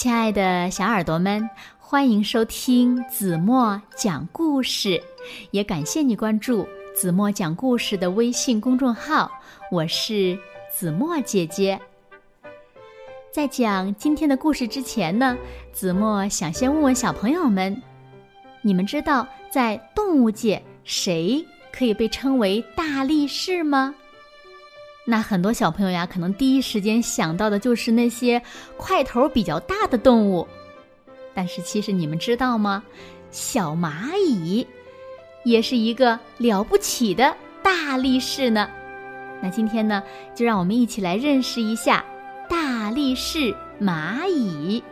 亲爱的小耳朵们，欢迎收听子墨讲故事，也感谢你关注子墨讲故事的微信公众号。我是子墨姐姐。在讲今天的故事之前呢，子墨想先问问小朋友们：你们知道在动物界谁可以被称为大力士吗？那很多小朋友呀，可能第一时间想到的就是那些块头比较大的动物，但是其实你们知道吗？小蚂蚁也是一个了不起的大力士呢。那今天呢，就让我们一起来认识一下大力士蚂蚁。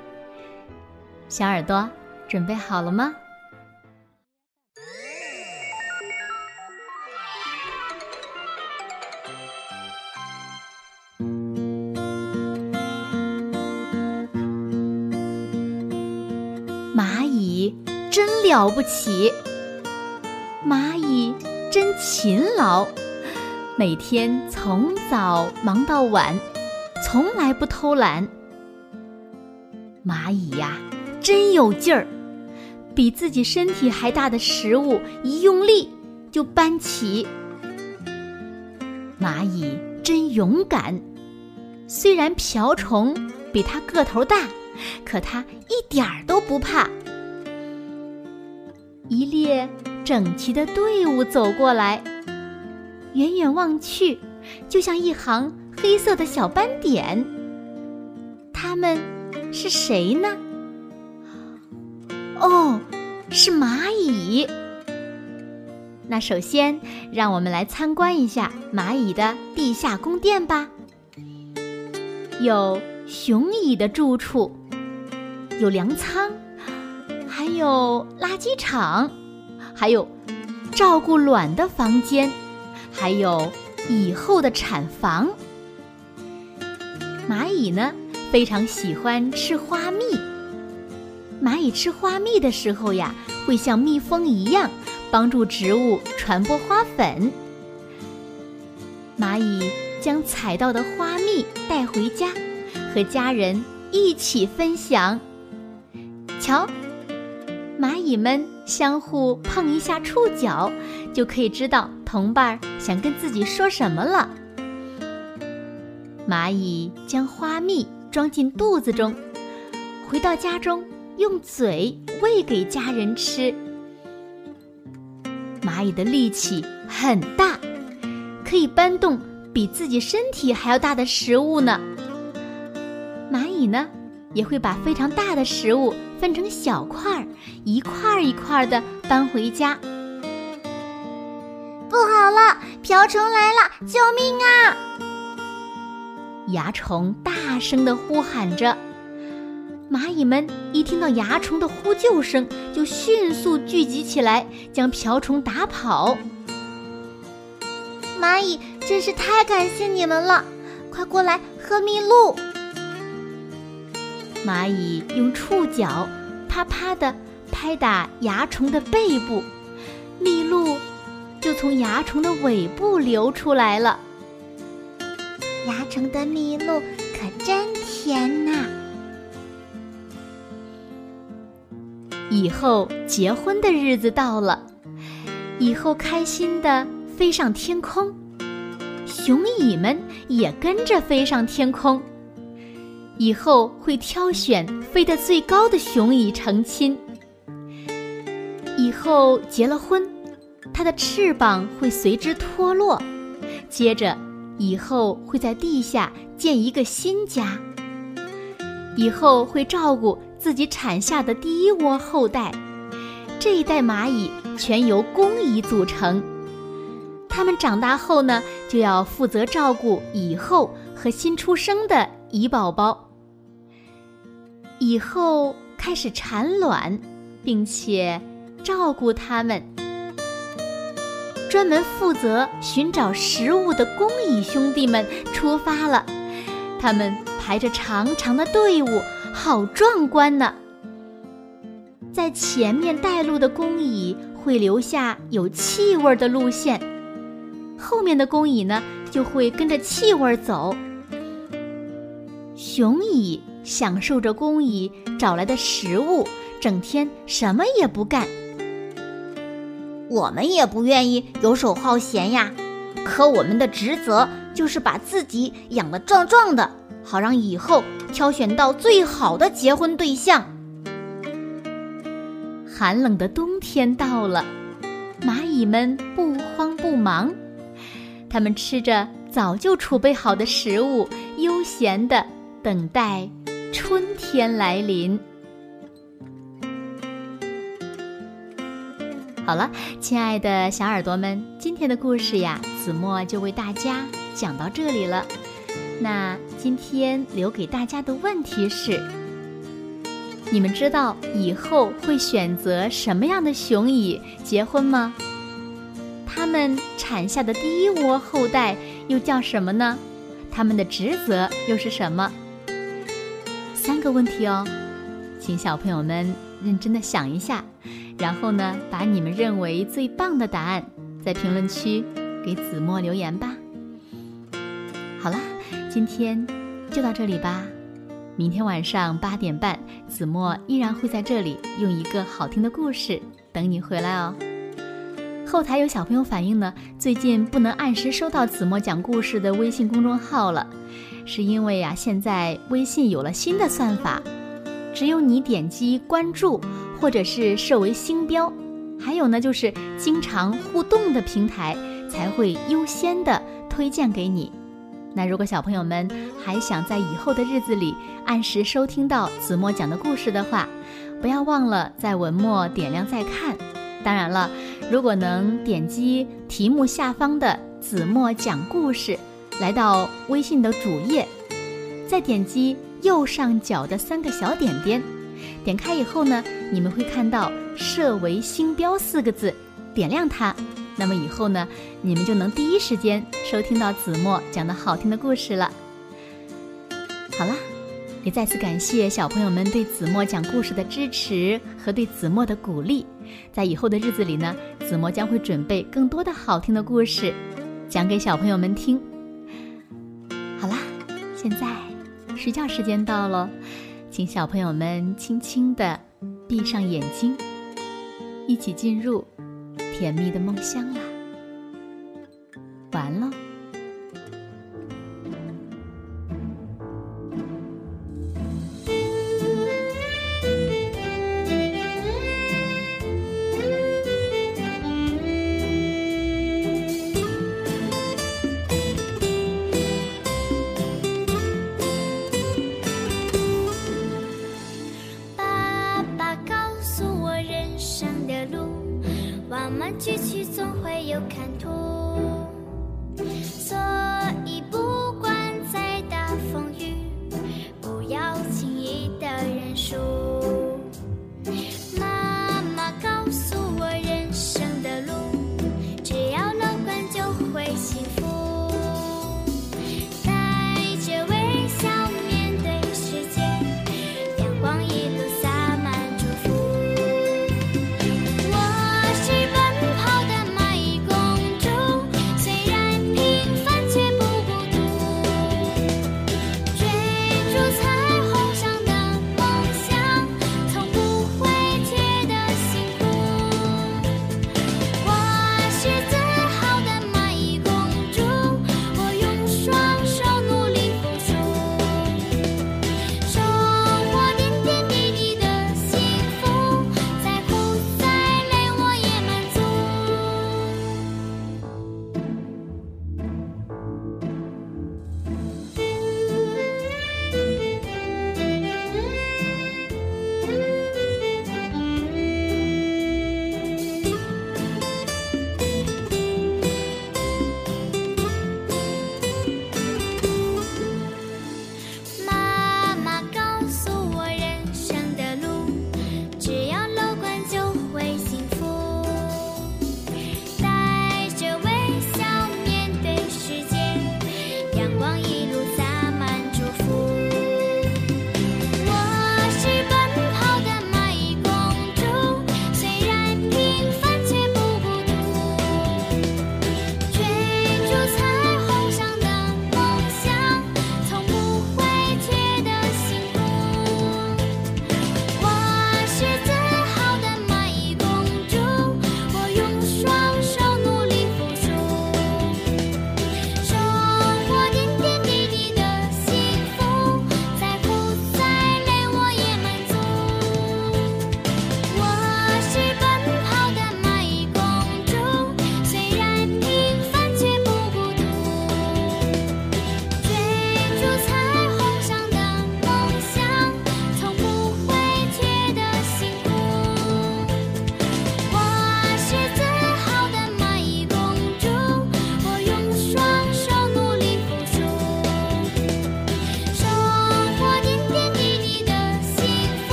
小耳朵准备好了吗？真了不起，蚂蚁真勤劳，每天从早忙到晚，从来不偷懒。蚂蚁呀，真有劲儿，比自己身体还大的食物一用力就搬起。蚂蚁真勇敢，虽然瓢虫比它个头大。可它一点儿都不怕。一列整齐的队伍走过来，远远望去，就像一行黑色的小斑点。他们是谁呢？哦，是蚂蚁。那首先，让我们来参观一下蚂蚁的地下宫殿吧。有雄蚁的住处。有粮仓，有垃圾场，还有照顾卵的房间，还有蚁后的产房。蚂蚁呢，非常喜欢吃花蜜。蚂蚁吃花蜜的时候呀，会像蜜蜂一样，帮助植物传播花粉。蚂蚁将采到的花蜜带回家，和家人一起分享。瞧，蚂蚁们相互碰一下触角，就可以知道同伴想跟自己说什么了。蚂蚁将花蜜装进肚子中，回到家中用嘴喂给家人吃。蚂蚁的力气很大，可以搬动比自己身体还要大的食物呢。蚂蚁呢，也会把非常大的食物。分成小块儿，一块儿一块儿的搬回家。不好了，瓢虫来了！救命啊！蚜虫大声的呼喊着。蚂蚁们一听到蚜虫的呼救声，就迅速聚集起来，将瓢虫打跑。蚂蚁真是太感谢你们了！快过来喝蜜露。蚂蚁用触角啪啪地拍打蚜虫的背部，蜜露就从蚜虫的尾部流出来了。蚜虫的蜜露可真甜呐！以后结婚的日子到了，以后开心的飞上天空，雄蚁们也跟着飞上天空。以后会挑选飞得最高的雄蚁成亲。以后结了婚，它的翅膀会随之脱落。接着，以后会在地下建一个新家。以后会照顾自己产下的第一窝后代。这一代蚂蚁全由公蚁组成。它们长大后呢，就要负责照顾蚁后和新出生的蚁宝宝。以后开始产卵，并且照顾它们。专门负责寻找食物的工蚁兄弟们出发了，他们排着长长的队伍，好壮观呢。在前面带路的工蚁会留下有气味的路线，后面的工蚁呢就会跟着气味走。雄蚁享受着工蚁找来的食物，整天什么也不干。我们也不愿意游手好闲呀，可我们的职责就是把自己养得壮壮的，好让以后挑选到最好的结婚对象。寒冷的冬天到了，蚂蚁们不慌不忙，它们吃着早就储备好的食物，悠闲地等待春天来临。好了，亲爱的小耳朵们，今天的故事呀，子墨就为大家讲到这里了。那今天留给大家的问题是：你们知道以后会选择什么样的雄蚁结婚吗？它们产下的第一窝后代又叫什么呢？它们的职责又是什么？问题哦，请小朋友们认真的想一下。然后呢，把你们认为最棒的答案在评论区给子墨留言吧。好啦，今天就到这里吧。明天晚上八点半，子墨依然会在这里用一个好听的故事等你回来哦。后台有小朋友反映呢，最近不能按时收到子墨讲故事的微信公众号了，是因为呀，现在微信有了新的算法，只有你点击关注。或者是设为星标，还有呢，就是经常互动的平台才会优先的推荐给你。那如果小朋友们还想在以后的日子里按时收听到子墨讲的故事的话，不要忘了在文末点亮再看。当然了，如果能点击题目下方的子墨讲故事，来到微信的主页，再点击右上角的三个小点点。点开以后呢，你们会看到“设为星标”四个字，点亮它，那么以后呢，你们就能第一时间收听到子墨讲的好听的故事了。好了，也再次感谢小朋友们对子墨讲故事的支持和对子墨的鼓励。在以后的日子里呢，子墨将会准备更多的好听的故事，讲给小朋友们听。好啦，现在睡觉时间到了。请小朋友们轻轻的闭上眼睛，一起进入甜蜜的梦乡啦！继续总会有看。